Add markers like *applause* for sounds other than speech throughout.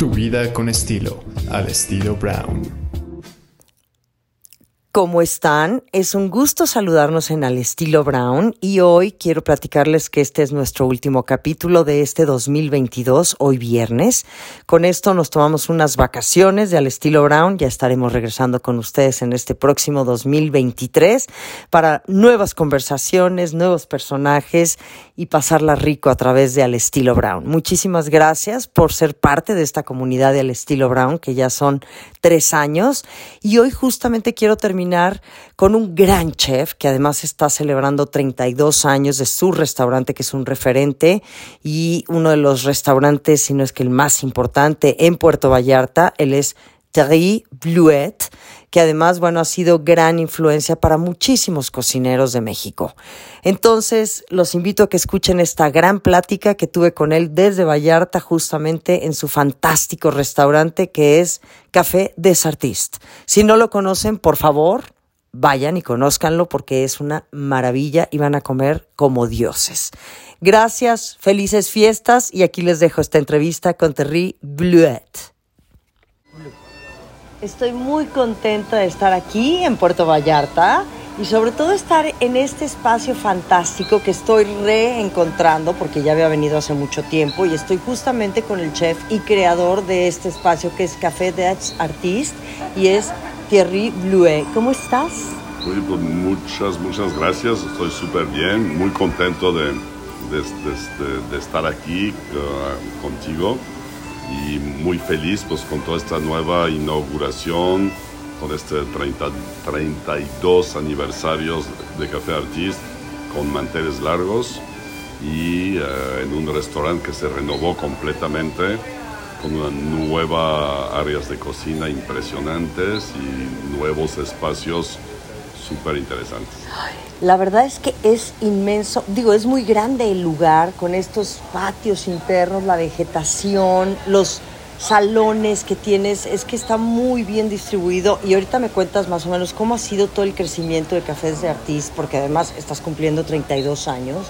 Tu vida con estilo, al estilo Brown. ¿Cómo están? Es un gusto saludarnos en Al estilo Brown y hoy quiero platicarles que este es nuestro último capítulo de este 2022, hoy viernes. Con esto nos tomamos unas vacaciones de Al estilo Brown, ya estaremos regresando con ustedes en este próximo 2023 para nuevas conversaciones, nuevos personajes y pasarla rico a través de Al estilo Brown. Muchísimas gracias por ser parte de esta comunidad de Al estilo Brown, que ya son tres años y hoy justamente quiero terminar con un gran chef que además está celebrando 32 años de su restaurante, que es un referente y uno de los restaurantes, si no es que el más importante en Puerto Vallarta. Él es Thierry Bluet, que además, bueno, ha sido gran influencia para muchísimos cocineros de México. Entonces, los invito a que escuchen esta gran plática que tuve con él desde Vallarta, justamente en su fantástico restaurante que es Café des Artistes. Si no lo conocen, por favor, vayan y conózcanlo porque es una maravilla y van a comer como dioses. Gracias, felices fiestas y aquí les dejo esta entrevista con Terry Bluet. Estoy muy contenta de estar aquí en Puerto Vallarta y sobre todo estar en este espacio fantástico que estoy reencontrando porque ya había venido hace mucho tiempo y estoy justamente con el chef y creador de este espacio que es Café des Artistes y es Thierry Bluet. ¿Cómo estás? Muy, pues muchas, muchas gracias. Estoy súper bien, muy contento de, de, de, de estar aquí uh, contigo y muy feliz pues con toda esta nueva inauguración, con este 30, 32 aniversarios de Café Artist con manteles largos y eh, en un restaurante que se renovó completamente con una nueva áreas de cocina impresionantes y nuevos espacios súper interesantes. La verdad es que es inmenso, digo, es muy grande el lugar con estos patios internos, la vegetación, los salones que tienes, es que está muy bien distribuido. Y ahorita me cuentas más o menos cómo ha sido todo el crecimiento de Cafés de Artis, porque además estás cumpliendo 32 años,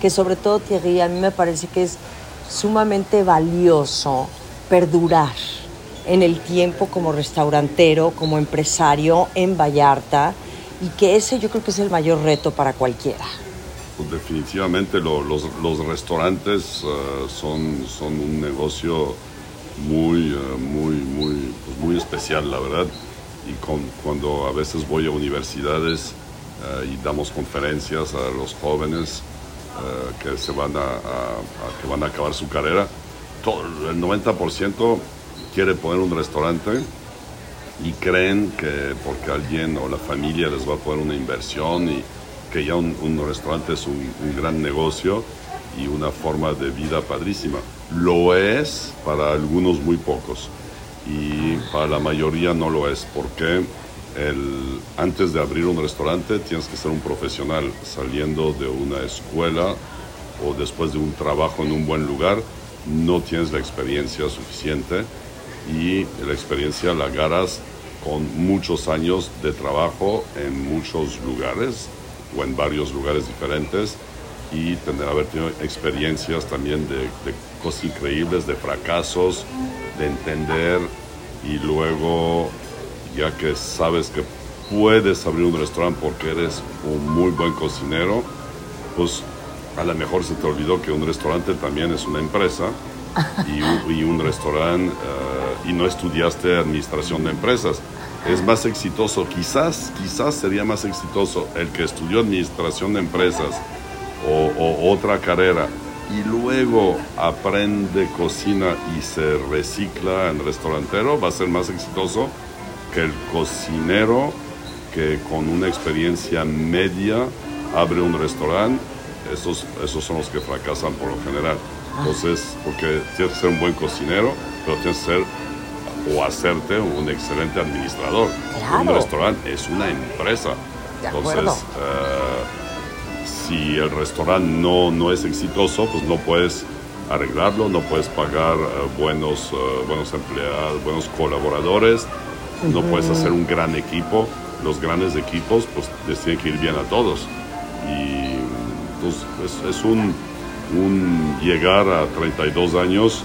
que sobre todo Thierry, a mí me parece que es sumamente valioso perdurar en el tiempo como restaurantero, como empresario en Vallarta y que ese yo creo que es el mayor reto para cualquiera. Pues definitivamente lo, los, restaurantes uh, son, son un negocio muy, uh, muy, muy, pues muy especial, la verdad. Y cuando a veces voy a universidades uh, y damos conferencias a los jóvenes que, se van a, que van a acabar su carrera, el 90% quiere poner un restaurante y creen que porque alguien o la familia les va a poner una inversión y que ya un, un restaurante es un, un, gran negocio y una forma de vida padrísima. Lo es para algunos muy pocos y para la mayoría no lo es. Porque el, antes de abrir un restaurante tienes que ser un profesional saliendo de una escuela o después de un trabajo en un buen lugar. No tienes la experiencia suficiente y la experiencia la agarras con muchos años de trabajo en muchos lugares o en varios lugares diferentes y tener haber tenido experiencias también de, de cosas increíbles, de fracasos, de entender y luego ya que sabes que puedes abrir un restaurante porque eres un muy buen cocinero, pues a lo mejor se te olvidó que un restaurante también es una empresa y un, y restaurante uh, y no estudiaste administración de empresas. Es más exitoso, quizás, quizás sería más exitoso el que estudió administración de empresas o, o otra carrera y luego aprende cocina y se recicla en restaurantero, va a ser más exitoso que el cocinero que con una experiencia media abre un restaurante. Esos, esos son los que fracasan por lo general. Entonces, porque tienes que ser un buen cocinero, pero tienes que ser o hacerte un excelente administrador. Claro. Un restaurante es una empresa. De Entonces, uh, si el restaurante no, no es exitoso, pues no puedes arreglarlo, no puedes pagar uh, buenos, uh, buenos empleados, buenos colaboradores, uh -huh. no puedes hacer un gran equipo. Los grandes equipos, pues les tienen que ir bien a todos. Y pues, es, es un, un llegar a 32 años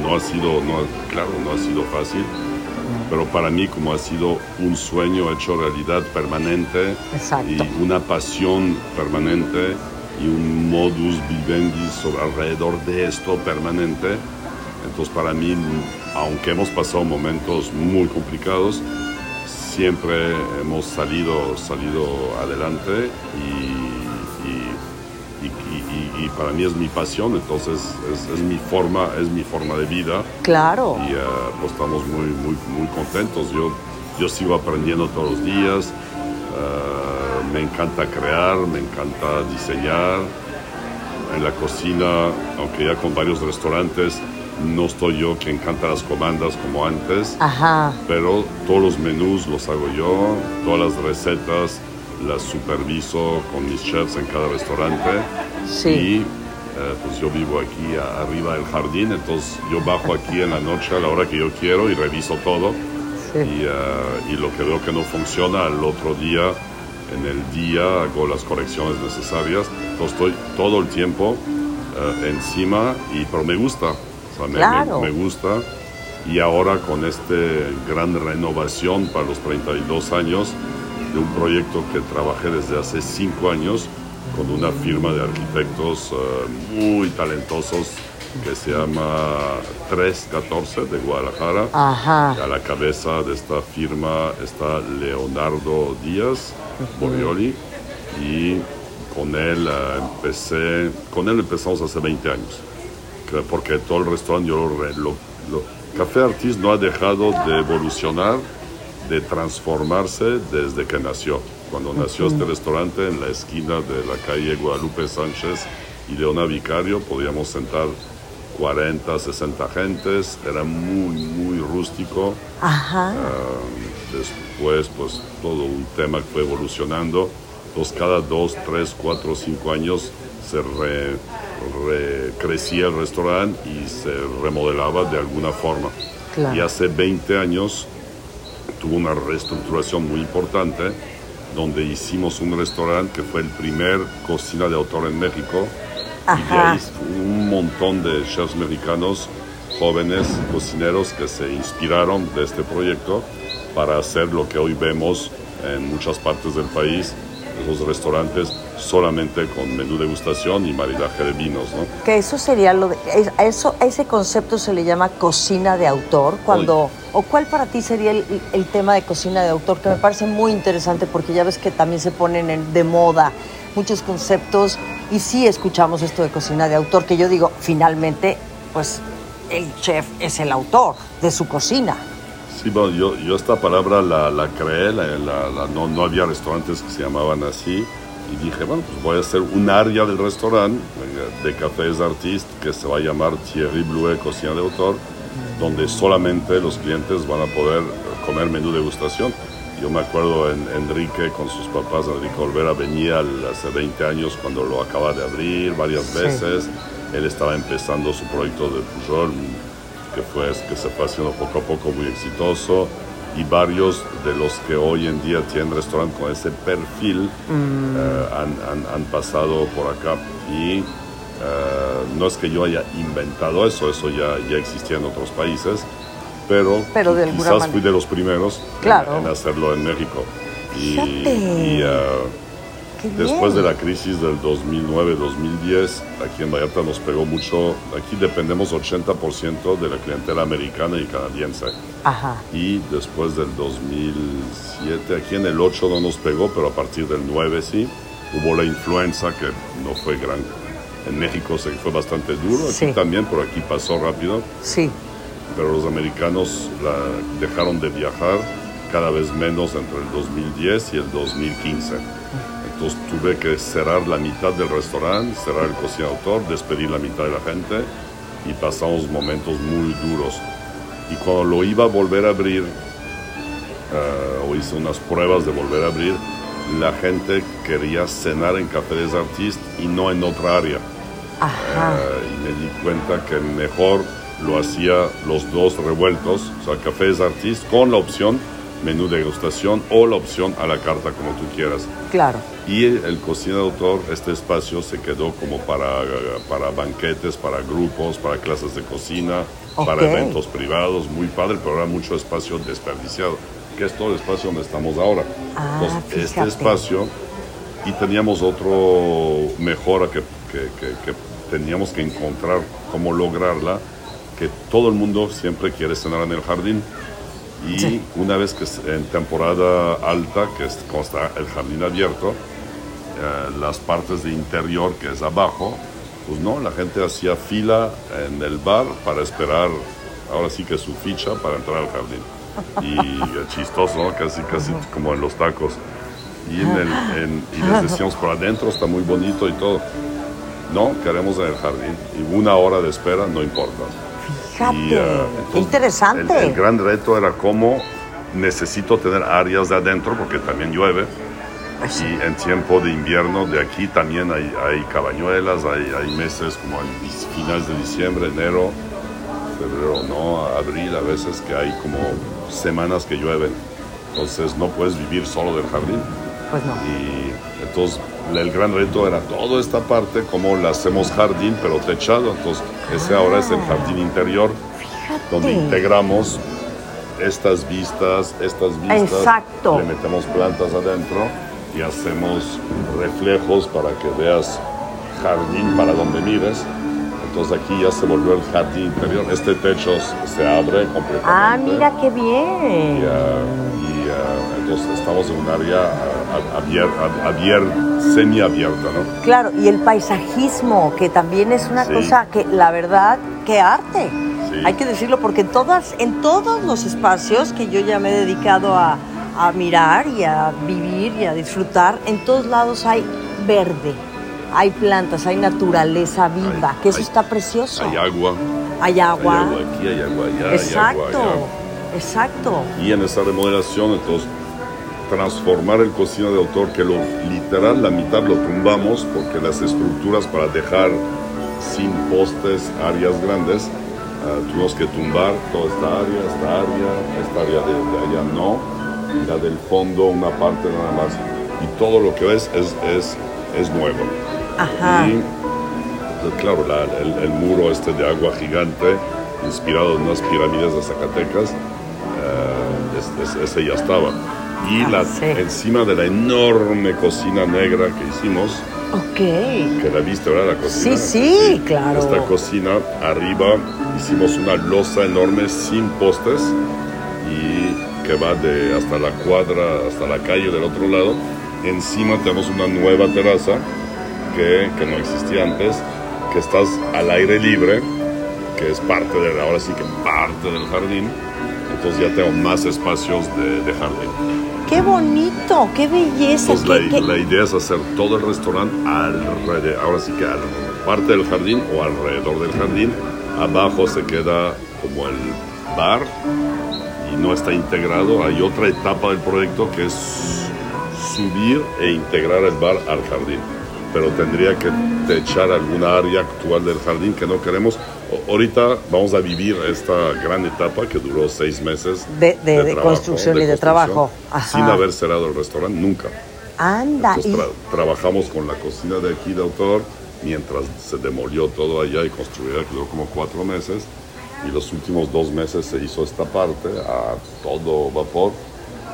no ha sido, no, claro, no ha sido fácil, pero para mí como ha sido un sueño hecho realidad permanente Exacto. y una pasión permanente y un modus vivendi sobre, alrededor de esto permanente. Entonces para mí, aunque hemos pasado momentos muy complicados, siempre hemos salido, salido adelante y, para mí es mi pasión, entonces es, es mi forma, es mi forma de vida Claro. y pues estamos muy, muy, muy contentos. Yo, yo sigo aprendiendo todos los días, eh, me encanta crear, me encanta diseñar. En la cocina, aunque ya con varios restaurantes, no estoy yo que encanta las comandas como antes, Ajá. pero todos los menús los hago yo, todas las recetas las superviso con mis chefs en cada restaurante. Sí. Y eh, pues yo vivo aquí a- arriba del jardín, entonces yo bajo aquí en la noche a la hora que yo quiero y reviso todo. Sí. Y, eh, y lo que veo que no funciona, al otro día, en el día, hago las correcciones necesarias. Entonces estoy todo el tiempo eh, encima, y, pero me gusta. O sea, me- me- me gusta. Y ahora con esta gran renovación para los 32 años de un proyecto que trabajé desde hace 5 años con una firma de arquitectos eh, muy talentosos que se llama 314 de Guadalajara. Ajá. A la cabeza de esta firma está Leonardo Díaz Borioli y con él eh, empecé, con él empezamos hace 20 años, que- porque todo el restaurante yo lo, lo- lo- Café Artis no ha dejado de evolucionar, de transformarse desde que nació. Cuando nació este restaurante en la esquina de la calle Guadalupe Sánchez y Leona Vicario, podíamos sentar 40, 60 gentes, era muy, muy rústico. Ajá. Ah, después, pues todo un tema que fue evolucionando. Entonces, cada dos, tres, cuatro, cinco años se re- re- crecía el restaurante y se remodelaba de alguna forma. Claro. Y hace 20 años tuvo una reestructuración muy importante donde hicimos un restaurante que fue el primer cocina de autor en México y de Ajá. ahí un montón de chefs mexicanos jóvenes cocineros que se inspiraron de este proyecto para hacer lo que hoy vemos en muchas partes del país, esos restaurantes solamente con menú degustación y maridaje de vinos, ¿no? Que eso sería lo de, eso, ese concepto se le llama cocina de autor. Cuando, o cuál para ti sería el, el tema de cocina de autor, que me parece muy interesante porque ya ves que también se ponen en- de moda muchos conceptos y sí escuchamos esto de cocina de autor, que yo digo, finalmente, pues el chef es el autor de su cocina. Sí, bueno, yo, yo esta palabra la, la creé, la- la- la- no, no había restaurantes que se llamaban así, y dije, bueno, pues voy a hacer un área del restaurante eh, de cafés artistes que se va a llamar Thierry Blue Cocina de Autor, donde solamente los clientes van a poder comer menú degustación. Yo me acuerdo en Enrique con sus papás, Enrique Olvera venía hace 20 años cuando lo acaba de abrir varias Sí. veces. Él estaba empezando su proyecto de Pujol, que fue que se fue haciendo poco a poco muy exitoso y varios de los que hoy en día tienen restaurante con ese perfil eh, han, han- han pasado por acá y eh, no es que yo haya inventado eso, eso ya, ya existía en otros países, pero, Pero de alguna quizás fui de los primeros Claro. en, hacerlo en México. Y, Después de la crisis del 2009-2010, aquí en Vallarta nos pegó mucho. Aquí dependemos 80% de la clientela americana y canadiense. Ajá. Y después del 2007, aquí en el 8 no nos pegó, pero a partir del 9 sí. Hubo la influenza que no fue gran. En México que fue bastante duro, aquí Sí. también, pero aquí pasó rápido. Sí. Pero los americanos la- dejaron de viajar cada vez menos entre el 2010 y el 2015. Tuve que cerrar la mitad del restaurante, cerrar el cocina de autor, despedir la mitad de la gente y pasamos momentos muy duros. Y cuando lo iba a volver a abrir, eh, o hice unas pruebas de volver a abrir, la gente quería cenar en Café des Artistes y no en otra área. Ajá. Eh, y me di cuenta que mejor lo hacía los dos revueltos, o sea, Café des Artistes con la opción menú de degustación o la opción a la carta como tú quieras. Claro. Y el cocina de autor, este espacio se quedó como para, para banquetes, para grupos, para clases de cocina, para Ok. eventos privados, muy padre, pero era mucho espacio desperdiciado, que es todo el espacio donde estamos ahora. Ah, Entonces, este espacio y teníamos otro mejora que, que- que- que teníamos que encontrar cómo lograrla, que todo el mundo siempre quiere cenar en el jardín. Y Sí. una vez que es en temporada alta, que está el jardín abierto, eh, las partes de interior, que es abajo, pues no, la gente hacía fila en el bar para esperar, ahora sí que su ficha para entrar al jardín. Y chistoso, ¿no? casi, casi como en los tacos. Y, en el, en- y les decíamos, por adentro está muy bonito y todo. No, queremos en el jardín. Y una hora de espera, no importa. Fíjate, Y, qué entonces, interesante. El, el gran reto era cómo necesito tener áreas de adentro, porque también llueve. Y en tiempo de invierno, de aquí también hay, hay cabañuelas, hay, hay meses como finales de diciembre, enero, febrero, no, abril, a veces que hay como semanas que llueven. Entonces no puedes vivir solo del jardín. Pues no. Y entonces el gran reto era toda esta parte, como la hacemos jardín, pero techado. Entonces ese ahora es el jardín interior, donde Fíjate. integramos estas vistas, estas vistas. Exacto. Le metemos plantas adentro y hacemos reflejos para que veas jardín para donde mires. Entonces aquí ya se volvió el jardín interior. Este techo se abre completamente. Ah, mira qué Y, bien. ah, y, ah, entonces estamos en un área abierta, semiabierta, ¿no? Claro, y el paisajismo, que también es una Sí. cosa que, la verdad, qué arte. Sí. Hay que decirlo porque en, todas, en todos los espacios que yo ya me he dedicado a, a mirar y a vivir y a disfrutar, en todos lados hay verde, hay plantas, hay naturaleza viva, Hay- que eso hay- está precioso. Hay agua, Hay hay agua. agua aquí, hay agua allá, hay Exacto, agua allá. exacto. Y en esa remodelación, entonces, transformar el cocina de autor, que lo literal, la mitad lo tumbamos, porque las estructuras para dejar sin postes áreas grandes, ah, tuvimos que tumbar toda esta área, esta área, esta área de, de allá no, la del fondo una parte nada más. Y todo lo que ves es, es, es nuevo. Ajá. Y pues, claro, la- el, el muro este de agua gigante, inspirado en unas pirámides de Zacatecas, eh, es- es- ese ya estaba. Y Ah, la, sí. encima de la enorme cocina negra que hicimos, que la viste, ¿verdad? La cocina. Sí, sí, claro. Esta cocina, arriba hicimos una losa enorme sin postes y que va de hasta la cuadra, hasta la calle del otro lado. Encima tenemos una nueva terraza que, que no existía antes, que estás al aire libre, que es parte de, ahora sí que parte del jardín. Entonces ya tengo más espacios de, de jardín. Qué bonito, qué belleza. Qué- la, qué- la idea es hacer todo el restaurante alrededor, ahora sí que al parte del jardín o alrededor del jardín. Abajo se queda como el bar y no está integrado. Hay otra etapa del proyecto que es subir e integrar el bar al jardín. Pero tendría que techar alguna área actual del jardín que no queremos. Ahorita vamos a vivir esta gran etapa que duró seis meses De- de- de construcción y de trabajo. Ajá. sin haber cerrado el restaurante nunca. Anda. Entonces y- tra- trabajamos con la cocina de aquí de autor mientras se demolió todo allá y duró como cuatro meses. Y los últimos dos meses se hizo esta parte a todo vapor.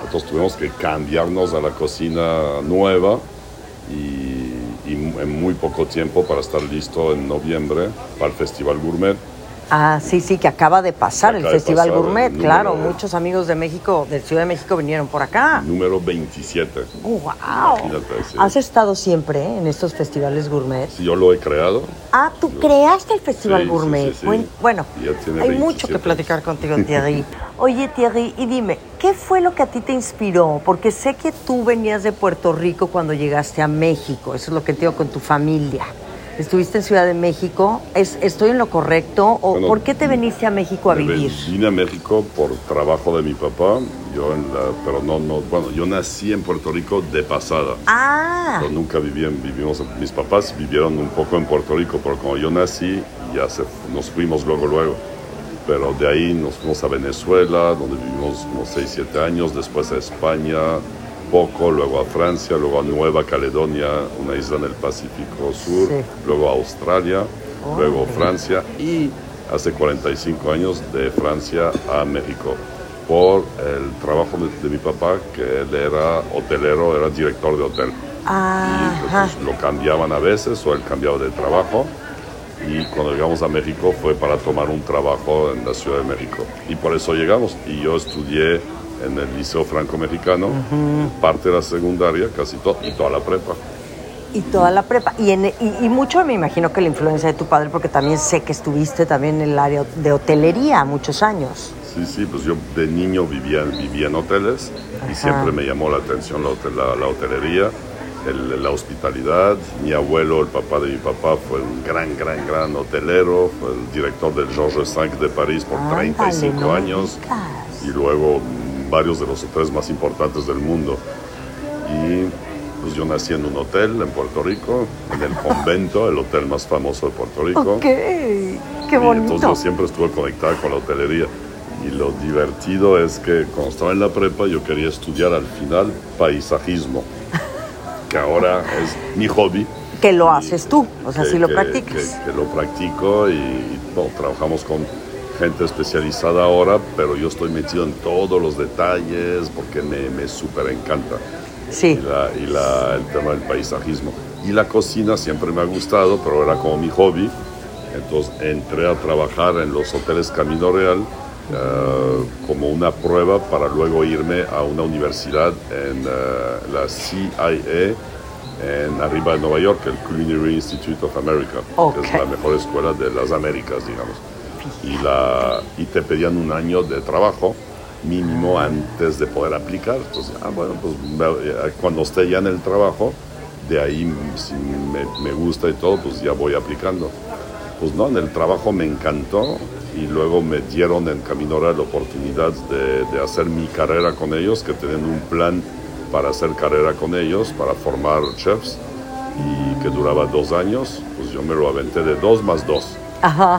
Entonces tuvimos que cambiarnos a la cocina nueva y, y en muy poco tiempo para estar listo en noviembre para el Festival Gourmet. Ah, sí, sí, que acaba de pasar el Festival pasar, Gourmet, el claro. Muchos amigos de México, de Ciudad de México, vinieron por acá. Número 27. ¡Wow! Imagínate, sí. ¿Has estado siempre en estos festivales gourmet? Sí, yo lo he creado. Ah, tú creaste el Festival Sí, Gourmet. sí, sí. Buen- Bueno, tiene hay 27 mucho que platicar contigo, Thierry. *laughs* Oye, Thierry, y dime, ¿qué fue lo que a ti te inspiró? Porque sé que tú venías de Puerto Rico cuando llegaste a México. Eso es lo que entiendo con tu familia. Estuviste en Ciudad de México. ¿Es, ¿Estoy en lo correcto? ¿O Bueno, por qué te veniste a México a Me vivir? Vine a México por trabajo de mi papá, yo en la- pero no, no, bueno, yo nací en Puerto Rico de pasada. Ah, Yo nunca viví en, vivimos, mis papás vivieron un poco en Puerto Rico, pero como yo nací, ya se, nos fuimos luego, luego. Pero de ahí nos fuimos a Venezuela, donde vivimos unos 6, 7 años, después a España, poco, luego a Francia, luego a Nueva Caledonia, una isla en el Pacífico Sur, Sí. luego a Australia, luego Francia y hace 45 años de Francia a México por el trabajo de, mi papá, que él era hotelero, era director de hotel. Y pues, lo cambiaban a veces o él cambiaba de trabajo. Y cuando llegamos a México fue para tomar un trabajo en la Ciudad de México. Y por eso llegamos. Y yo estudié en el Liceo Franco-Mexicano, parte de la secundaria, casi todo, y toda la prepa. Y toda la prepa. Y, y, mucho me imagino que la influencia de tu padre, porque también sé que estuviste también en el área de hotelería muchos años. Sí, sí, pues yo de niño vivía, vivía en hoteles y siempre me llamó la atención la, la, hotelería, la hospitalidad. Mi abuelo, el papá de mi papá, fue un gran, gran, gran hotelero, fue el director del Georges V de París por 35 años y luego varios de los hoteles más importantes del mundo. Y pues yo nací en un hotel en Puerto Rico, en el convento, el hotel más famoso de Puerto Rico. Ok, qué bonito. entonces yo siempre estuve conectado con la hotelería. Y lo divertido es que cuando estaba en la prepa yo quería estudiar al final paisajismo, que ahora es mi hobby. Que lo haces tú, o sea, si lo practicas. Que, lo practico y, trabajamos con gente especializada ahora, pero yo estoy metido en todos los detalles porque me, me súper encanta. Sí. Y, el tema del paisajismo. Y la cocina siempre me ha gustado, pero era como mi hobby. Entonces entré a trabajar en los hoteles Camino Real eh, como una prueba para luego irme a una universidad en eh, la CIA en arriba de Nueva York, el Culinary Institute of America, que es la mejor escuela de las Américas, digamos. Y, la, y te pedían un año de trabajo mínimo antes de poder aplicar. Entonces, ah, bueno, pues eh, cuando esté ya en el trabajo, de ahí si me, me, gusta y todo, pues ya voy aplicando. Pues no, en el trabajo me encantó y luego me dieron en Caminora la oportunidad de, de hacer mi carrera con ellos, que tienen un plan para hacer carrera con ellos, para formar chefs, y que duraba dos años, pues yo me lo aventé de dos más dos.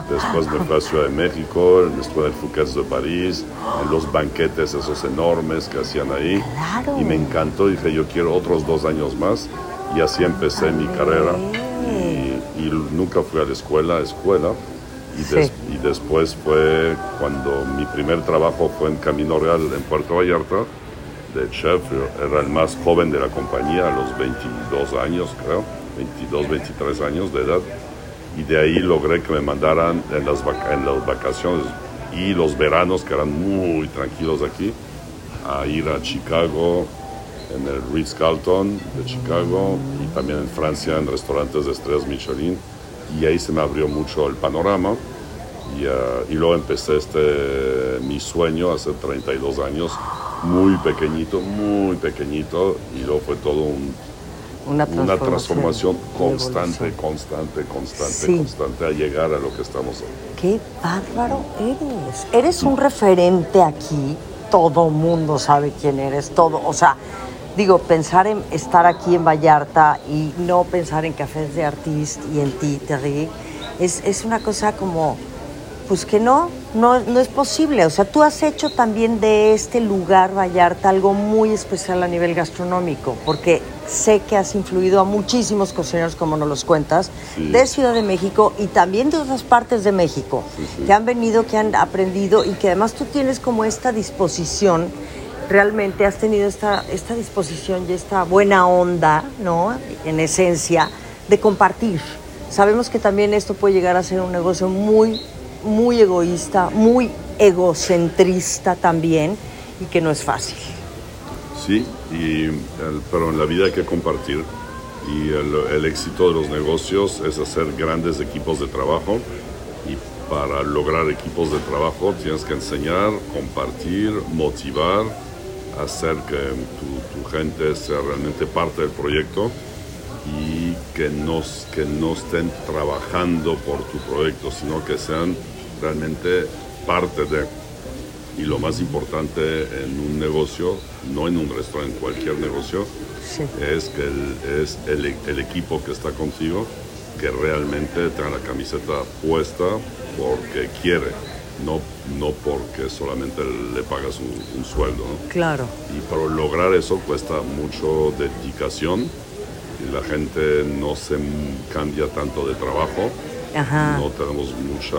Después me fui a Ciudad de México, estuve en el Fouquet de París, en los banquetes esos enormes que hacían ahí. Y me encantó, dije yo quiero otros dos años más. Y así empecé mi carrera. Y, nunca fui a la escuela, escuela. Y, y después fue cuando mi primer trabajo fue en Camino Real, en Puerto Vallarta, de chef. Era el más joven de la compañía, a los 22 años creo, 22, 23 años de edad y de ahí logré que me mandaran en las, en las vacaciones y los veranos que eran muy tranquilos aquí a ir a Chicago en el Ritz Carlton de Chicago y también en Francia en restaurantes de estrellas Michelin. Y ahí se me abrió mucho el panorama. Y, uh, y luego empecé este mi sueño hace 32 años muy pequeñito muy pequeñito y luego fue todo un una transformación, constante, constante, constante, constante a llegar a lo que estamos hoy. ¡Qué bárbaro eres! Eres un referente aquí, todo mundo sabe quién eres, todo, o sea, digo, pensar en estar aquí en Vallarta y no pensar en cafés de artista y en ti, Terry, es, es una cosa como pues que no, no, no es posible. O sea, tú has hecho también de este lugar, Vallarta, algo muy especial a nivel gastronómico, porque sé que has influido a muchísimos cocineros, como nos los cuentas, de Ciudad de México y también de otras partes de México, que han venido, que han aprendido y que además tú tienes como esta disposición, realmente has tenido esta, esta disposición y esta buena onda, ¿no? En esencia, de compartir. Sabemos que también esto puede llegar a ser un negocio muy muy egoísta, muy egocentrista también y que no es fácil. Sí, y pero en la vida hay que compartir y el, éxito de los negocios es hacer grandes equipos de trabajo y para lograr equipos de trabajo tienes que enseñar, compartir, motivar, hacer que tu, tu gente sea realmente parte del proyecto y que no, que no estén trabajando por tu proyecto, sino que sean realmente parte de. Y lo más importante en un negocio, no en un restaurante, en cualquier negocio, es que el, es el, el, equipo que está contigo que realmente tenga la camiseta puesta porque quiere, no, no porque solamente le pagas un, sueldo. Claro. Y para lograr eso cuesta mucho dedicación y la gente no se cambia tanto de trabajo No tenemos mucha,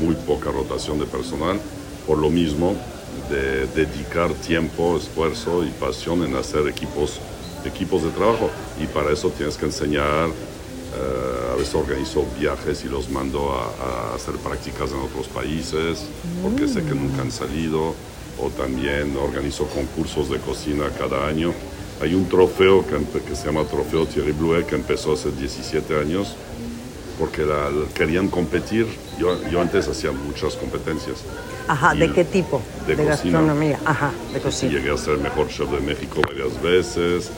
muy poca rotación de personal, por lo mismo de dedicar tiempo, esfuerzo y pasión en hacer equipos, equipos de trabajo. Y para eso tienes que enseñar, eh, a veces organizo viajes y los mando a, hacer prácticas en otros países, porque sé que nunca han salido, o también organizo concursos de cocina cada año. Hay un trofeo que, que se llama Trofeo Thierry Blouet, que empezó hace 17 años, porque la- querían competir. Yo, yo antes hacía muchas competencias. Ajá, Y ¿de qué tipo? de cocina. gastronomía. Ajá, de cocina. llegué a ser mejor chef de México varias veces.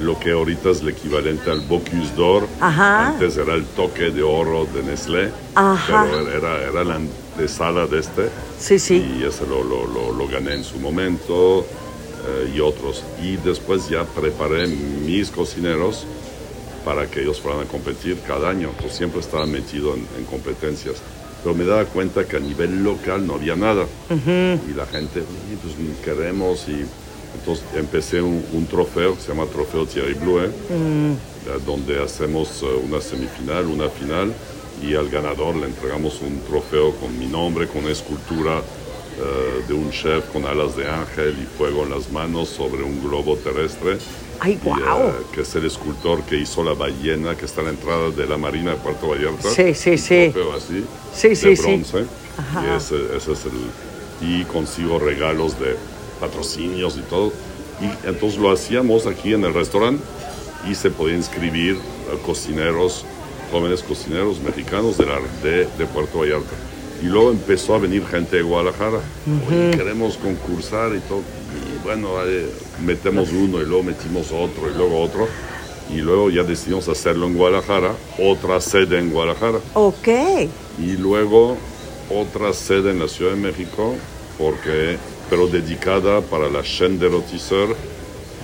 Lo que ahorita es el equivalente al Bocuse d'Or. Ajá. Antes era el toque de oro de Nestlé. Ajá. Pero era, era la antesala de este. Sí, sí. Y ese lo, lo, lo, lo gané en su momento eh, y otros. Y después ya preparé mis cocineros para que ellos fueran a competir cada año. Entonces siempre estaba metido en, en competencias. Pero me daba cuenta que a nivel local no había nada. Y la gente, "Oye, pues queremos. Y entonces empecé un, un trofeo que se llama Trofeo Thierry Blouet, eh, donde hacemos eh, una semifinal, una final. Y al ganador le entregamos un trofeo con mi nombre, con una escultura eh, de un chef con alas de ángel y fuego en las manos sobre un globo terrestre. Ay, guau. eh, que es el escultor que hizo la ballena que está a la entrada de la Marina de Puerto Vallarta. Sí, sí, Un sí. trofeo así, Sí, de sí, sí. bronce. Ajá. Y ese, ese es el... Y consigo regalos de patrocinios y todo. Y entonces lo hacíamos aquí en el restaurante y se podía inscribir a cocineros, jóvenes cocineros mexicanos de, la, de, de Puerto Vallarta. Y luego empezó a venir gente de Guadalajara. Oye, queremos concursar y todo. Y bueno, eh, metemos uno y luego metimos otro y luego otro. Y luego ya decidimos hacerlo en Guadalajara, otra sede en Guadalajara. Ok. Y luego otra sede en la Ciudad de México, porque, pero dedicada para la chaîne de rotisseur.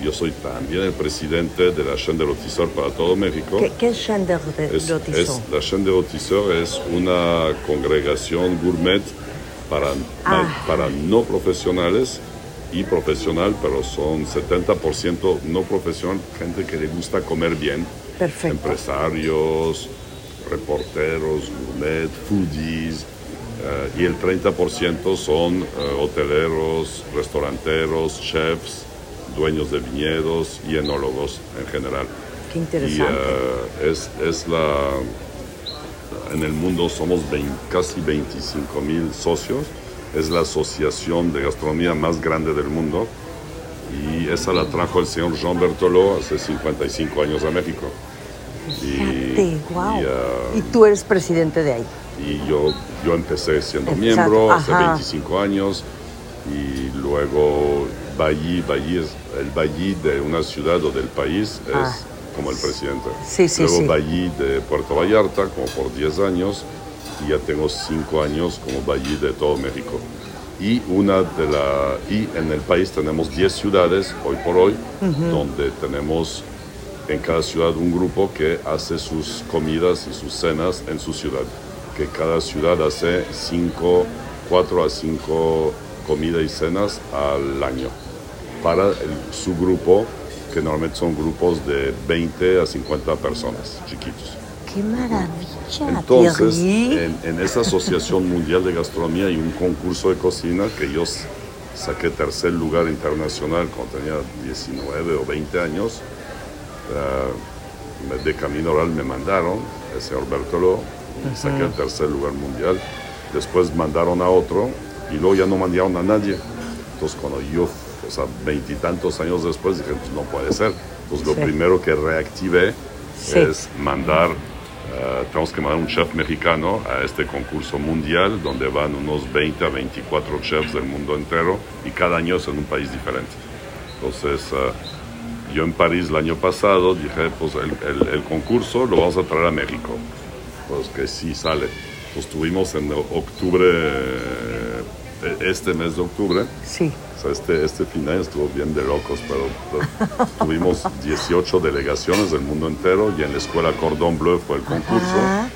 Yo soy también el presidente de la chaîne de rotisseur para todo México. ¿Qué, qué Chandler de Es, es- la chaîne de rotisseur es una congregación gourmet para, Ah. para no profesionales y profesional, pero son 70% no profesional, gente que le gusta comer bien Perfecto. empresarios, reporteros, gourmet, foodies, eh, y el 30% son eh, hoteleros, restauranteros, chefs, dueños de viñedos y enólogos en general. Qué Y interesante. eh, es, es la... En el mundo somos vein- casi 25 mil socios. Es la asociación de gastronomía más grande del mundo. Y esa la trajo el señor Jean Bertolot hace 55 años a México. Fíjate, wow. y, Y, ah, tú eres presidente de ahí. y yo, yo empecé siendo Exacto, miembro hace ajá. 25 años y luego Bailly, Bailly es el Bailly de una ciudad o del país es Ah. como el presidente. Sí, sí, luego sí. Bailly de Puerto Vallarta como por 10 años y ya tengo 5 años como Bailly de todo México. Y una de la y en el país tenemos 10 ciudades hoy por hoy donde tenemos en cada ciudad un grupo que hace sus comidas y sus cenas en su ciudad. Que cada ciudad hace cinco, cuatro a cinco comidas y cenas al año para el- su grupo, que normalmente son grupos de 20 a 50 personas, chiquitos. Qué maravilla, Entonces, en, en esa Asociación Mundial de Gastronomía hay un concurso de cocina que yo saqué tercer lugar internacional cuando tenía 19 o 20 años. Eh, de Camino Oral me mandaron, el señor Bertolo, saqué el tercer lugar mundial. Después mandaron a otro y luego ya no mandaron a nadie. Entonces, cuando yo, o sea, veintitantos años después, dije, pues no puede ser. Entonces, lo Sí. primero que reactivé Sí. es mandar, eh, tenemos que mandar un chef mexicano a este concurso mundial donde van unos 20 a 24 chefs del mundo entero y cada año es en un país diferente. Entonces, eh, yo en París el año pasado dije, pues el, el- el concurso lo vamos a traer a México. Pues que sí sale. Pues tuvimos en octubre, este mes de octubre, Sí. o sea, este, este fin de año estuvo bien de locos, pero, pero *laughs* tuvimos 18 delegaciones del mundo entero y en la escuela Cordon Bleu fue el concurso Ajá.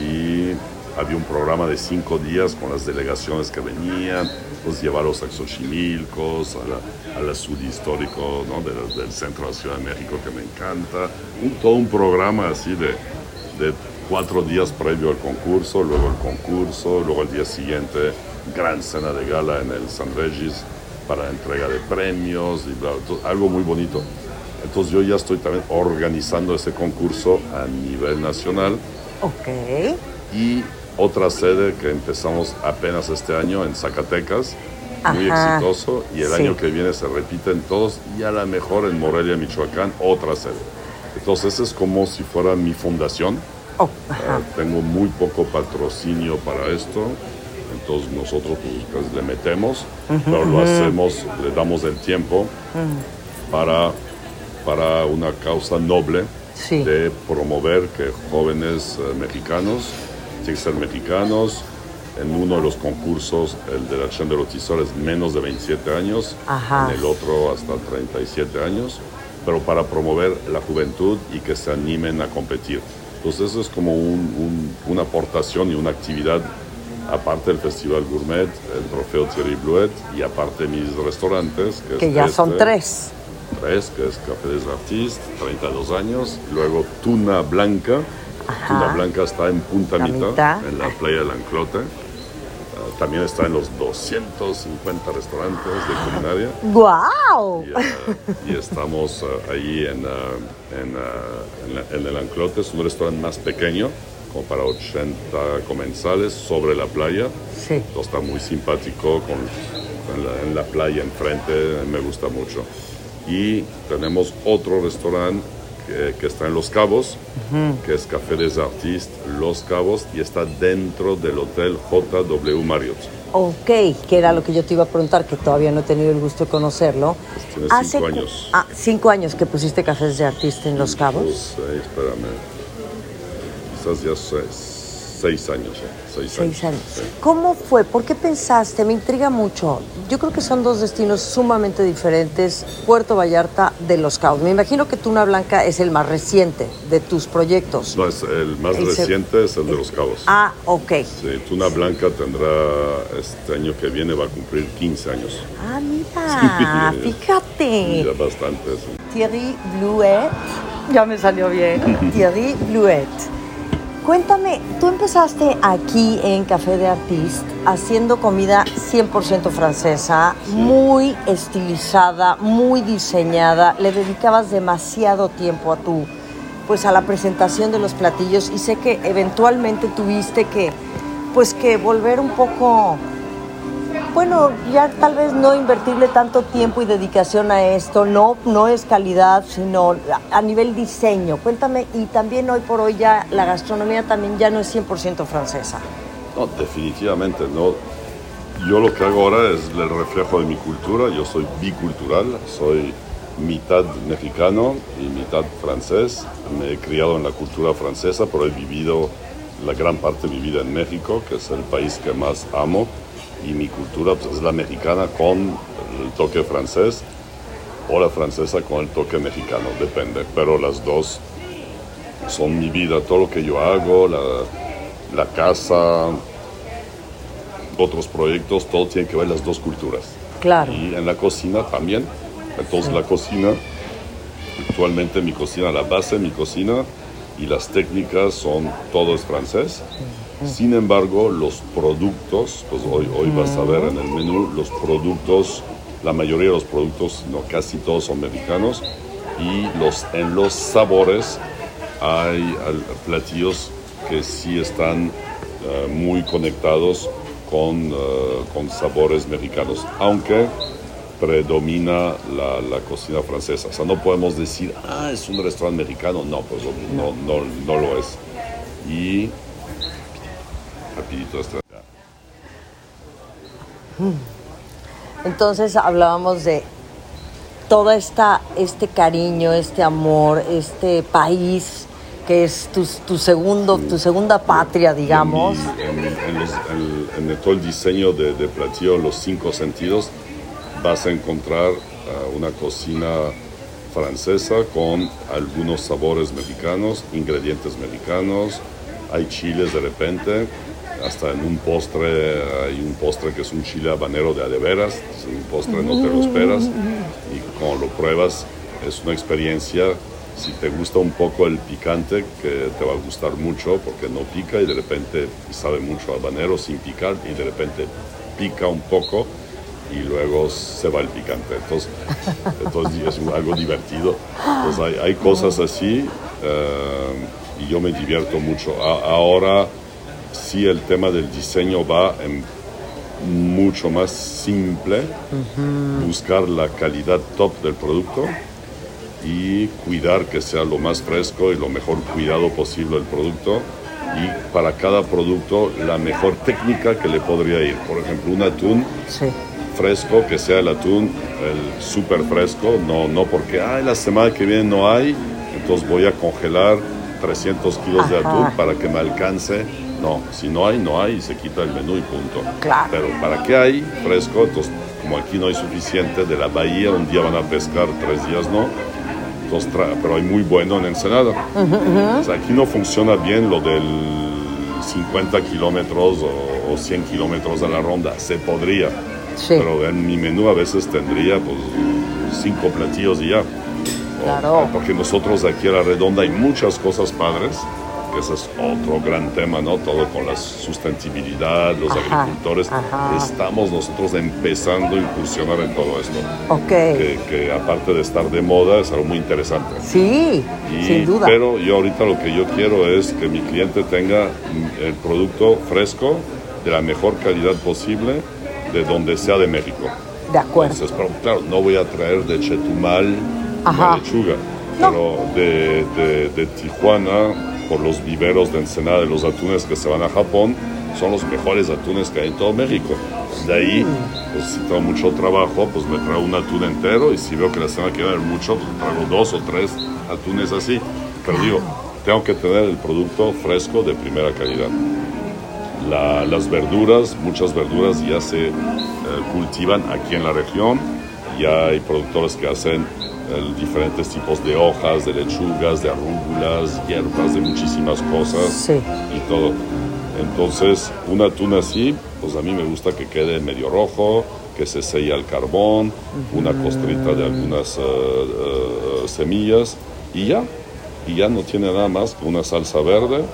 y había un programa de cinco días con las delegaciones que venían, pues llevarlos a Xochimilcos, a la, a la sud histórico ¿no? de- del centro de la Ciudad de México que me encanta, un, todo un programa así de, de cuatro días previo al concurso, luego el concurso, luego el día siguiente gran cena de gala en el San Regis para entrega de premios y bla, bla, algo muy bonito. Entonces yo ya estoy también organizando ese concurso a nivel nacional. Ok. Y otra sede que empezamos apenas este año en Zacatecas, muy Ajá. exitoso, y el Sí. año que viene se repiten todos, y a la mejor en Morelia, Michoacán, otra sede. Entonces es como si fuera mi fundación. Oh. Ah, tengo muy poco patrocinio para esto, entonces nosotros pues, pues, le metemos, pero lo hacemos, le damos el tiempo para, para una causa noble Sí. de promover que jóvenes eh, mexicanos, que ser mexicanos, en uno de los concursos, el de la Chaîne de Lotisores, menos de 27 años, Ajá. en el otro hasta 37 años, pero para promover la juventud y que se animen a competir. Entonces eso es como un- un- una aportación y una actividad, aparte del Festival Gourmet, el Trofeo Thierry Bluet y aparte mis restaurantes. Que, ya son este, tres. tres, que es Café des Artistes, 32 años. Luego Tuna Blanca. Ajá. Tuna Blanca está en Punta Mita, en la playa de Lanclote. Ah, también está en los 250 restaurantes de culinaria. ¡Guau! Y, ah, y estamos ah, ahí en, en, en la- en el Anclote. Es un restaurante más pequeño, como para 80 comensales, sobre la playa. Sí. Está muy simpático con, con la, en la playa enfrente, me gusta mucho. Y tenemos otro restaurante que, que está en Los Cabos, que es Café des Artistes Los Cabos, y está dentro del Hotel JW Marriott. Ok, que era lo que yo te iba a preguntar, que todavía no he tenido el gusto de conocerlo. Tiene Hace cinco años. Ah, cinco años que pusiste cafés de artista en Los Cabos. Pues, eh, espérame, quizás ya seis, seis años. Seis, Seis años. sí. ¿Cómo fue? ¿Por qué pensaste? Me intriga mucho. Yo creo que son dos destinos sumamente diferentes. Puerto Vallarta de Los Cabos. Me imagino que Tuna Blanca es el más reciente de tus proyectos. No, es el más El se- reciente es el de Los Cabos. Ah, ok. Sí, Tuna Blanca tendrá este año que viene, va a cumplir 15 años. Ah, mira, *laughs* Sí. fíjate. Ya bastante. sí. Thierry Bluet. Ya me salió bien. Thierry Bluet. Cuéntame, tú empezaste aquí en Café de Artiste haciendo comida 100% francesa, muy estilizada, muy diseñada. Le dedicabas demasiado tiempo a tu, pues a la presentación de los platillos y sé que eventualmente tuviste que, pues que volver un poco bueno, ya tal vez no invertirle tanto tiempo y dedicación a esto, no, no es calidad, sino a, nivel diseño. Cuéntame, y también hoy por hoy ya la gastronomía también ya no es 100% francesa. No, definitivamente no. Yo lo que hago ahora es el reflejo de mi cultura. Yo soy bicultural, soy mitad mexicano y mitad francés. Me he criado en la cultura francesa, pero he vivido la gran parte de mi vida en México, que es el país que más amo. Y mi cultura pues, es la mexicana con el toque francés o la francesa con el toque mexicano, depende. Pero las dos son mi vida, todo lo que yo hago, la, la casa, otros proyectos, todo tiene que ver las dos culturas. Claro. Y en la cocina también. Entonces la cocina, actualmente mi cocina, la base de mi cocina y las técnicas son, todo es francés. Sin embargo, los productos, pues hoy, hoy vas a ver en el menú, los productos, la mayoría de los productos, no casi todos son mexicanos. Y los, en los sabores hay platillos que sí están eh, muy conectados con, eh, con sabores mexicanos, aunque predomina la, la cocina francesa. O sea, no podemos decir, ah, es un restaurante mexicano. No, pues no, no, no lo es. Y rapidito esta. Entonces hablábamos de todo esta, este cariño, este amor, este país que es tu, tu segundo, tu segunda patria, digamos. En, en- en los- en- todo el diseño de, de platillo, los cinco sentidos, vas a encontrar ah, una cocina francesa con algunos sabores mexicanos, ingredientes mexicanos, hay chiles de repente, hasta en un postre hay un postre que es un chile habanero de adeveras, un postre no te lo esperas y cuando lo pruebas es una experiencia si te gusta un poco el picante, que te va a gustar mucho porque no pica y de repente sabe mucho a habanero sin picar y de repente pica un poco y luego se va el picante. Entonces, *laughs* entonces es algo divertido. Entonces hay, hay cosas así eh, y yo me divierto mucho. ahora sí el tema del diseño va en mucho más simple, buscar la calidad top del producto y cuidar que sea lo más fresco y lo mejor cuidado posible el producto. Y para cada producto la mejor técnica que le podría ir. Por ejemplo, un atún fresco, que sea el atún el súper fresco, no, no porque Ay, la semana que viene no hay, entonces voy a congelar 300 kilos de atún para que me alcance. No, si no hay, no hay y se quita el menú y punto. Claro. Pero ¿para qué hay fresco? Entonces, como aquí no hay suficiente de la bahía, un día van a pescar, tres días no. Entonces, pero hay muy bueno en Ensenada. aquí no funciona bien lo del 50 kilómetros o, 100 kilómetros a la ronda. Se podría. Pero en mi menú a veces tendría pues cinco platillos y ya. Claro. Porque nosotros aquí a la redonda hay muchas cosas padres, ese es otro gran tema, ¿no? Todo con la sustentabilidad, los agricultores. Estamos nosotros empezando a incursionar en todo esto. Ok. Que, aparte de estar de moda, es algo muy interesante. Sí, sin duda. Pero yo ahorita lo que yo quiero es que mi cliente tenga el producto fresco, de la mejor calidad posible, de donde sea de México. De acuerdo. Entonces, pero, claro, no voy a traer de Chetumal la lechuga. Pero de, de, Tijuana, por los viveros de Ensenada de los atunes que se van a Japón, son los mejores atunes que hay en todo México. De ahí, pues si tengo mucho trabajo, pues me traigo un atún entero y si veo que la semana que viene mucho, pues traigo dos o tres atunes así. Pero digo, tengo que tener el producto fresco de primera calidad. las verduras, muchas verduras ya se eh, cultivan aquí en la región. Ya hay productores que hacen diferentes tipos de hojas, de lechugas, de arúgulas, hierbas, de muchísimas cosas y todo. Entonces, un atún así, pues a mí me gusta que quede medio rojo, que se sella al carbón, una costrita de algunas eh, eh, semillas y ya. Y ya no tiene nada más que una salsa verde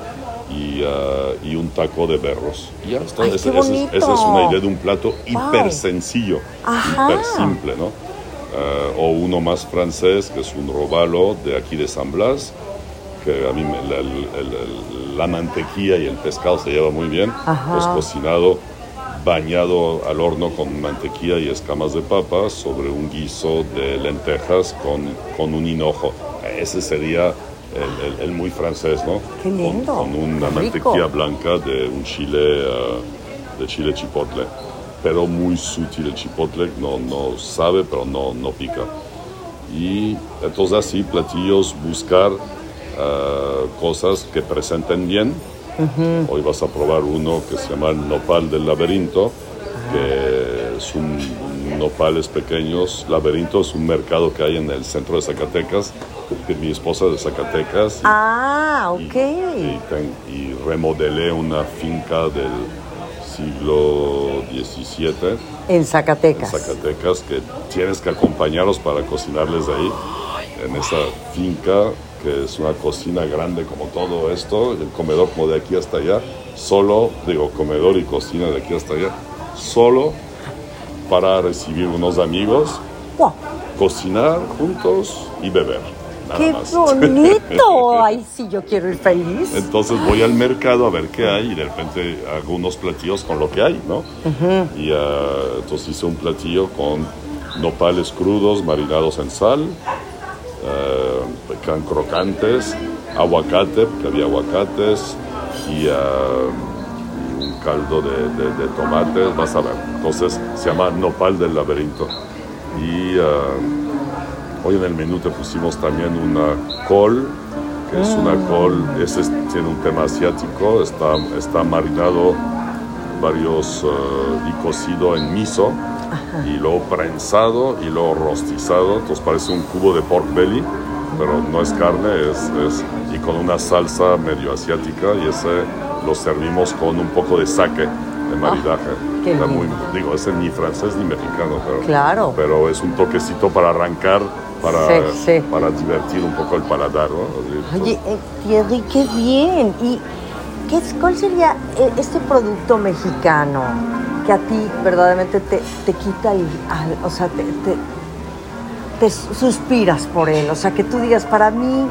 y, eh, un taco de berros. Y ya está. esa es una idea de un plato hiper sencillo, hiper simple, ¿no? Eh, o uno más francés, que es un robalo de aquí de San Blas, que a mí la, mantequilla y el pescado se lleva muy bien, es cocinado bañado al horno con mantequilla y escamas de papa sobre un guiso de lentejas con, con un hinojo. Ese sería el, muy francés, ¿no? Con, una mantequilla blanca de un chile, uh, de chile chipotle pero muy sutil el chipotle, no, no sabe, pero no, no pica. Y entonces así, platillos, buscar ah, cosas que presenten bien. Hoy vas a probar uno que se llama el nopal del laberinto, que es un nopales pequeños. Laberinto es un mercado que hay en el centro de Zacatecas, que mi esposa es de Zacatecas. Ah, ok. y remodelé una finca del siglo XVII. En Zacatecas. En Zacatecas, que tienes que acompañarlos para cocinarles ahí, en esa finca, que es una cocina grande como todo esto, el comedor como de aquí hasta allá, solo, digo, comedor y cocina de aquí hasta allá, solo para recibir unos amigos, cocinar juntos y beber. ¡Qué bonito! *laughs* Ay, sí, yo quiero ir feliz. Entonces voy al mercado a ver qué hay y de repente hago unos platillos con lo que hay, ¿no? Y uh, entonces hice un platillo con nopales crudos marinados en sal, uh, crocantes, aguacate, porque había aguacates, y uh, un caldo de, de, de, tomates, vas a ver. Entonces se llama nopal del laberinto. Y uh, Hoy en el menú te pusimos también una col, que es una mm. col, ese tiene un tema asiático, está, está marinado varios uh, y cocido en miso y luego prensado y luego rostizado, entonces parece un cubo de pork belly, pero no es carne, es, es y con una salsa medio asiática y ese lo servimos con un poco de sake, de maridaje. qué Está muy, digo, ese ni francés ni mexicano, pero, Claro. pero es un toquecito para arrancar, para, Sí, sí. para divertir un poco el paladar. ¿no? Oye, eh, Thierry, qué bien. ¿Y qué cuál sería eh, este producto mexicano que a ti verdaderamente te, te quita el... al- o sea, te, te- te suspiras por él? O sea, que tú digas, para mí,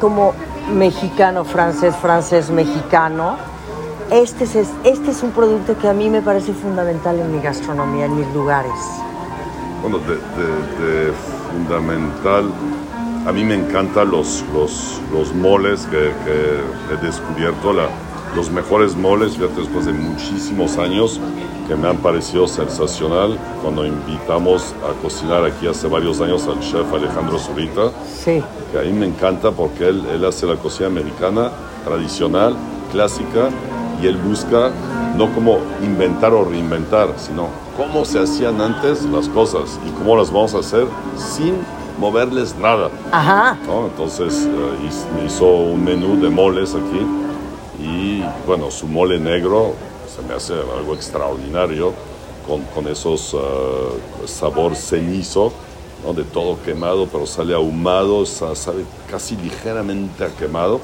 como mexicano, francés, francés, mexicano, este es, este es un producto que a mí me parece fundamental en mi gastronomía, en mis lugares. Bueno, de, de- de fundamental, a mí me encantan los, los, los moles que, que he descubierto, la- los mejores moles, después de muchísimos años, que me han parecido sensacional. Cuando invitamos a cocinar aquí hace varios años al chef Alejandro Zurita, Sí. que a mí me encanta porque él, él hace la cocina americana tradicional, clásica, y él busca no como inventar o reinventar, sino cómo se hacían antes las cosas y cómo las vamos a hacer sin moverles nada. Ajá. ¿no? Entonces hiz- hizo un menú de moles aquí y bueno, su mole negro se me hace algo extraordinario con, con esos eh, sabor cenizo, ¿no? de todo quemado, pero sale ahumado, sa- sabe casi ligeramente a quemado,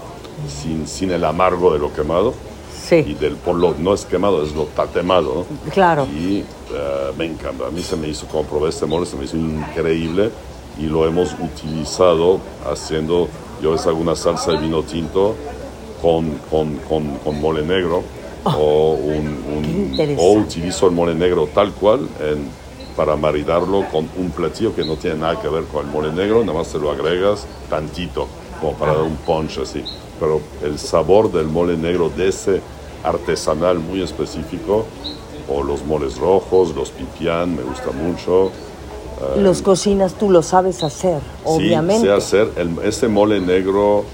sin, sin el amargo de lo quemado. Y Sí. del por lo no es quemado, es lo tatemado. ¿no? Claro. Y eh, me encanta. A mí se me hizo, como probé este mole, se me hizo increíble y lo hemos utilizado haciendo, yo les hago una salsa de vino tinto con, con, con, con mole negro o, un, un- o utilizo el mole negro tal cual en- para maridarlo con un platillo que no tiene nada que ver con el mole negro, nada más te lo agregas tantito, como para dar un punch así. Pero el sabor del mole negro de ese artesanal muy específico, o los moles rojos, los pipián, me gusta mucho. Los cocinas, tú lo sabes hacer, obviamente. Sí, sé hacer el- ese mole negro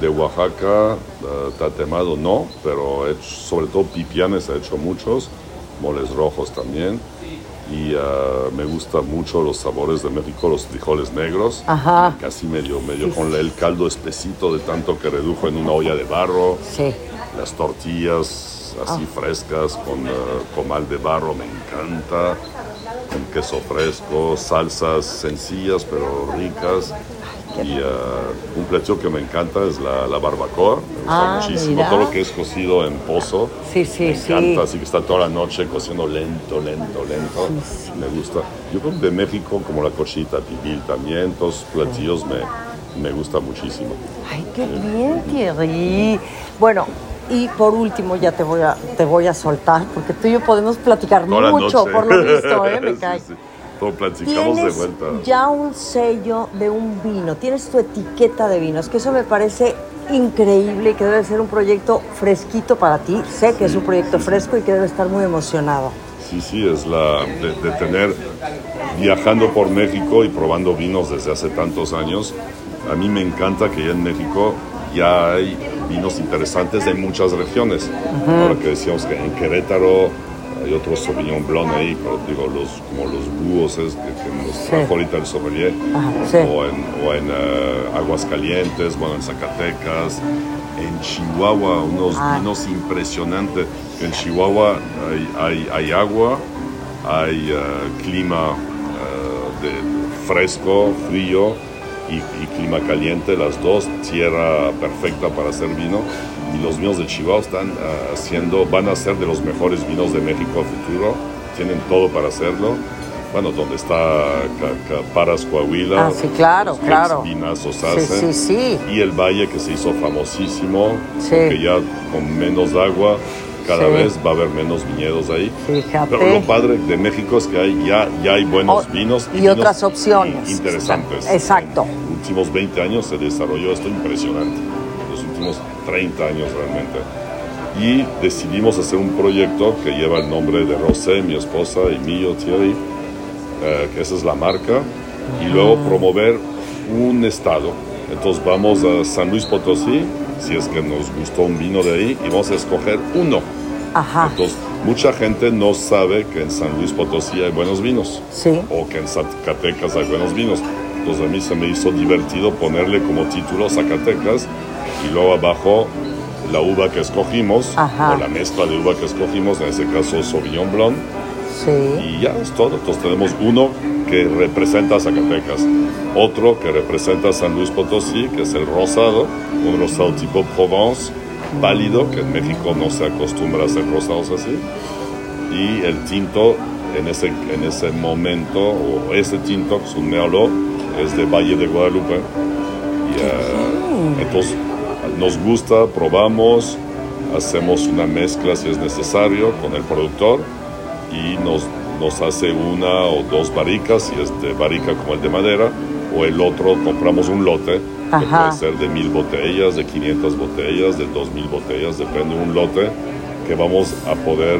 de Oaxaca, eh, tatemado no, pero he hecho- sobre todo pipianes he hecho muchos, moles rojos también. Y eh, me gustan mucho los sabores de México, los frijoles negros, Ajá. casi medio, medio con el caldo espesito de tanto que redujo en una olla de barro, Sí. las tortillas así Ah. frescas con eh, comal de barro, me encanta, con queso fresco, salsas sencillas pero ricas. Y eh, un platillo que me encanta es la, la barbacoa, me gusta Ah, muchísimo. mira. Todo lo que es cocido en pozo, Sí, sí, me sí. encanta, así que está toda la noche cociendo lento, lento, lento. Me gusta. Yo creo que de México, como la cochita pibil también, todos los platillos me, me gustan muchísimo. Ay, qué bien, Thierry. Bueno, y por último ya te voy a, te voy a soltar, porque tú y yo podemos platicar Toda mucho, por lo visto, ¿eh? *laughs* Me Sí, cae. sí. Todo platicamos de vuelta. ya un sello de un vino, tienes tu etiqueta de vinos, que eso me parece increíble y que debe ser un proyecto fresquito para ti. Sé que es un proyecto fresco y que debe estar muy emocionado. Sí, sí, es la de, de tener viajando por México y probando vinos desde hace tantos años. A mí me encanta que ya en México ya hay vinos interesantes en muchas regiones. Ahora que decíamos que en Querétaro hay otro Sauvignon Blanc ahí, pero digo, los, como los búhos es, que, que nos trajo ahorita el sommelier, Ajá, sí. o en, o en eh, Aguascalientes, bueno, en Zacatecas, en Chihuahua, unos Ah. vinos impresionantes. En Chihuahua hay, hay, hay agua, hay eh, clima eh, de fresco, frío y, y clima caliente, las dos, tierra perfecta para hacer vino. Y los vinos de Chihuahua están eh, haciendo, van a ser de los mejores vinos de México a futuro. Tienen todo para hacerlo. Bueno, donde está Paras Coahuila. Ah, sí, claro, claro. vinazos Sí, hacen. sí, sí. Y el valle que se hizo famosísimo, Sí. que ya con menos agua cada Sí. vez va a haber menos viñedos ahí. Fíjate. Pero lo padre de México es que hay, ya, ya hay buenos vinos y vinos otras opciones. interesantes. Exacto. En los últimos 20 años se desarrolló esto impresionante. Los últimos 30 años realmente. Y decidimos hacer un proyecto que lleva el nombre de Rosé, mi esposa, y mío, Thierry, eh, que esa es la marca, y luego promover un estado. Entonces vamos a San Luis Potosí, si es que nos gustó un vino de ahí, y vamos a escoger uno. Ajá. Entonces, mucha gente no sabe que en San Luis Potosí hay buenos vinos Sí. o que en Zacatecas hay buenos vinos. Entonces a mí se me hizo divertido ponerle como título Zacatecas y luego abajo la uva que escogimos, Ajá. o la mezcla de uva que escogimos, en ese caso Sauvignon Blanc, Sí. y ya es todo. Entonces tenemos uno que representa Zacatecas, otro que representa San Luis Potosí, que es el rosado, un rosado tipo Provence, pálido, que en México no se acostumbra a hacer rosados así, y el tinto en ese, en ese momento, o ese tinto, que es de Valle de Guadalupe. Y, eh, entonces nos gusta, probamos, hacemos una mezcla si es necesario con el productor y nos, nos hace una o dos barricas, si es de barrica como el de madera, o el otro compramos un lote, que Ajá. puede ser de mil botellas, de 500 botellas, de 2000 botellas, depende un lote que vamos a poder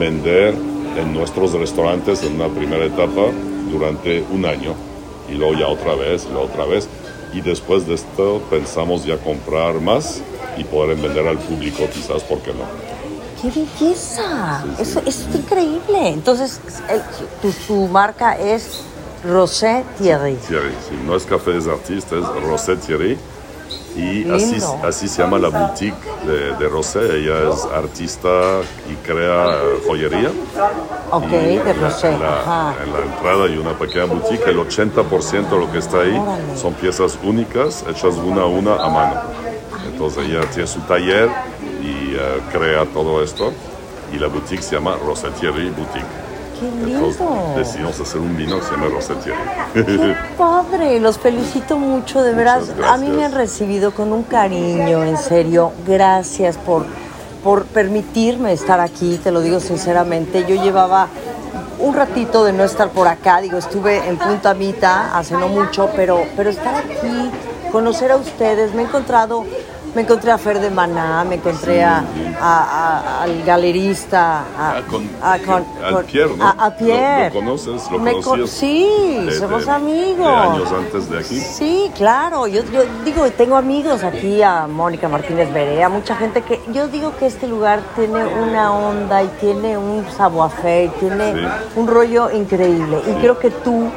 vender en nuestros restaurantes en una primera etapa durante un año y luego ya otra vez, y luego otra vez. Y después de esto pensamos ya comprar más y poder vender al público quizás, ¿por qué no? ¡Qué belleza! Eso, eso es increíble. Entonces, el- tu, tu marca es Rosé Thierry. Thierry, sí, no es Café des Artistes, es Rosé Thierry. Y así, así se llama la boutique de, de Rosé. Ella es artista y crea joyería. Ok, Y de en la- Rosé. En la, Ajá. en la entrada hay una pequeña boutique. El 80% de lo que está ahí son piezas únicas, hechas una a una a mano. Entonces ella tiene su taller y eh, crea todo esto. Y la boutique se llama Rosé Thierry Boutique. ¡Qué lindo! decidimos hacer un vino que se llama Thierry. ¡Qué padre! Los felicito mucho, de. Muchas A mí me han recibido con un cariño, en serio. Gracias por, por permitirme estar aquí, te lo digo sinceramente. Yo llevaba un ratito de no estar por acá, digo, estuve en Punta Mita hace no mucho, pero, pero estar aquí, conocer a ustedes, me he encontrado... Me encontré a Fer de Maná, me encontré a, a- a- al galerista, a, Ah, con- a- con- Pierre, ¿no? a- a ¿Lo- Pierre. lo conoces? Sí, De- somos de- amigos. de años antes de aquí. Sí, claro. Yo, yo digo, tengo amigos aquí, a Mónica Martínez Berea, mucha gente que. Yo digo que este lugar tiene una onda y tiene un savoir-faire, y tiene Sí. un rollo increíble. Y creo que tú,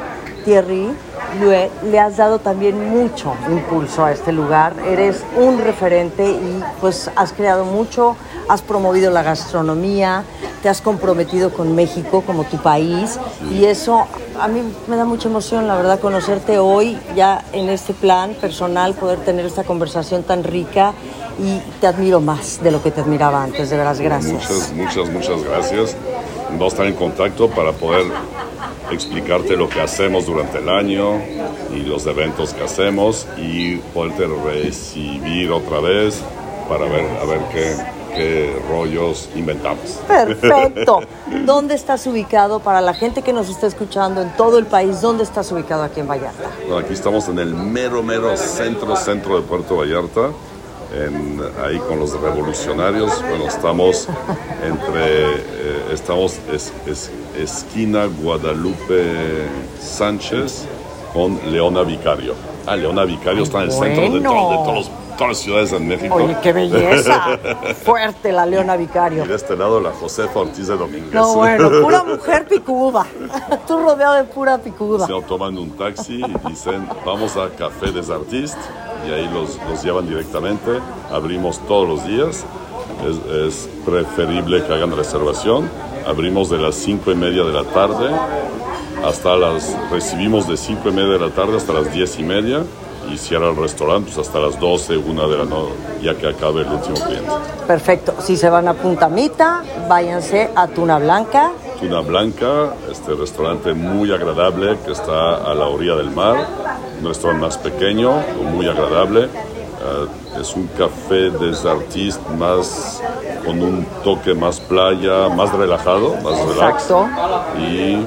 Thierry, le, le has dado también mucho impulso a este lugar. Eres un referente y pues has creado mucho, has promovido la gastronomía, te has comprometido con México como tu país y eso a mí me da mucha emoción, la verdad, conocerte hoy ya en este plan personal, poder tener esta conversación tan rica y te admiro más de lo que te admiraba antes, de veras, gracias. Muchas, muchas, muchas gracias. Vamos a estar en contacto para poder explicarte lo que hacemos durante el año y los eventos que hacemos y poderte recibir otra vez para ver a ver qué, qué rollos inventamos. Perfecto. *laughs* ¿Dónde estás ubicado para la gente que nos está escuchando en todo el país? ¿Dónde estás ubicado aquí en Vallarta? Aquí estamos en el mero, mero centro, centro de Puerto Vallarta, ahí con los revolucionarios. Bueno, estamos entre, eh, estamos es- es- esquina Guadalupe Sánchez con Leona Vicario. Ah, Leona Vicario está en el centro de, todo- de todos los- todas las ciudades en México. Oye, qué belleza. *laughs* Fuerte la Leona Vicario. Y de este lado la Josefa Ortiz de Domínguez. No, bueno, pura *laughs* mujer picuda. Tú rodeado de pura picuda. Se toman un taxi y dicen, vamos a Café des Artistes, y ahí los, los llevan directamente. Abrimos todos los días. Es, es preferible que hagan reservación. Abrimos de las 5 y media de la tarde hasta las... Recibimos de 5 y media de la tarde hasta las 10 y media y cierra el restaurante pues, hasta las 12, 1 de la noche, ya que acabe el último cliente. Perfecto. Si se van a Punta Mita, váyanse a Tuna Blanca. Tuna Blanca, este restaurante muy agradable que está a la orilla del mar, un restaurante más pequeño, muy agradable. Eh, es un café des artistes más con un toque más playa, más relajado, más relax. Exacto. Y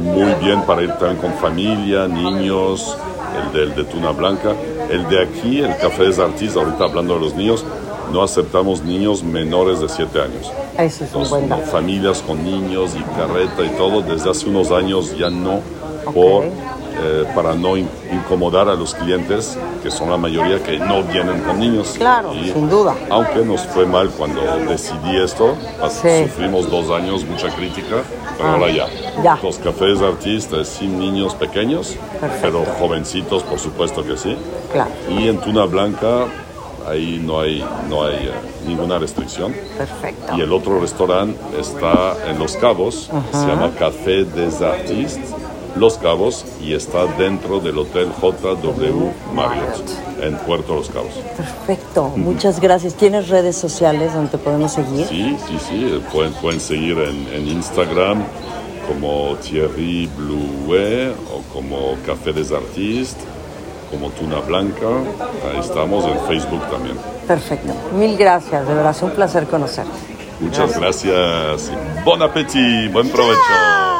muy bien para ir también con familia, niños, el del de Tuna Blanca. El de aquí, el café des artistes, ahorita hablando de los niños, no aceptamos niños menores de 7 años. Ese es no, dato. familias con niños y carreta y todo, desde hace unos años ya no, por, eh, para no in- incomodar a los clientes, que son la mayoría que no vienen con niños. Claro, sin duda. Aunque nos fue mal cuando decidí esto, Sí. Ah, sufrimos dos años, mucha crítica, pero ahora ya. ya. Los cafés de artistas sin niños pequeños, Perfecto. pero jovencitos, por supuesto que sí. Claro. Y en Tuna Blanca ahí no hay, no hay eh, ninguna restricción. Perfecto. Y el otro restaurante está en Los Cabos, se llama Café des Artistes, Los Cabos, y está dentro del Hotel JW Marriott, en Puerto Los Cabos. Perfecto, muchas gracias. ¿Tienes redes sociales donde te podemos seguir? Sí, sí, sí, pueden, pueden seguir en, en Instagram como Thierry Blouet o como Café des Artistes, como Tuna Blanca. Ahí estamos en Facebook también. Perfecto, mil gracias, de verdad, es un placer conocerte. Muchas gracias. y Bon appétit, buen provecho.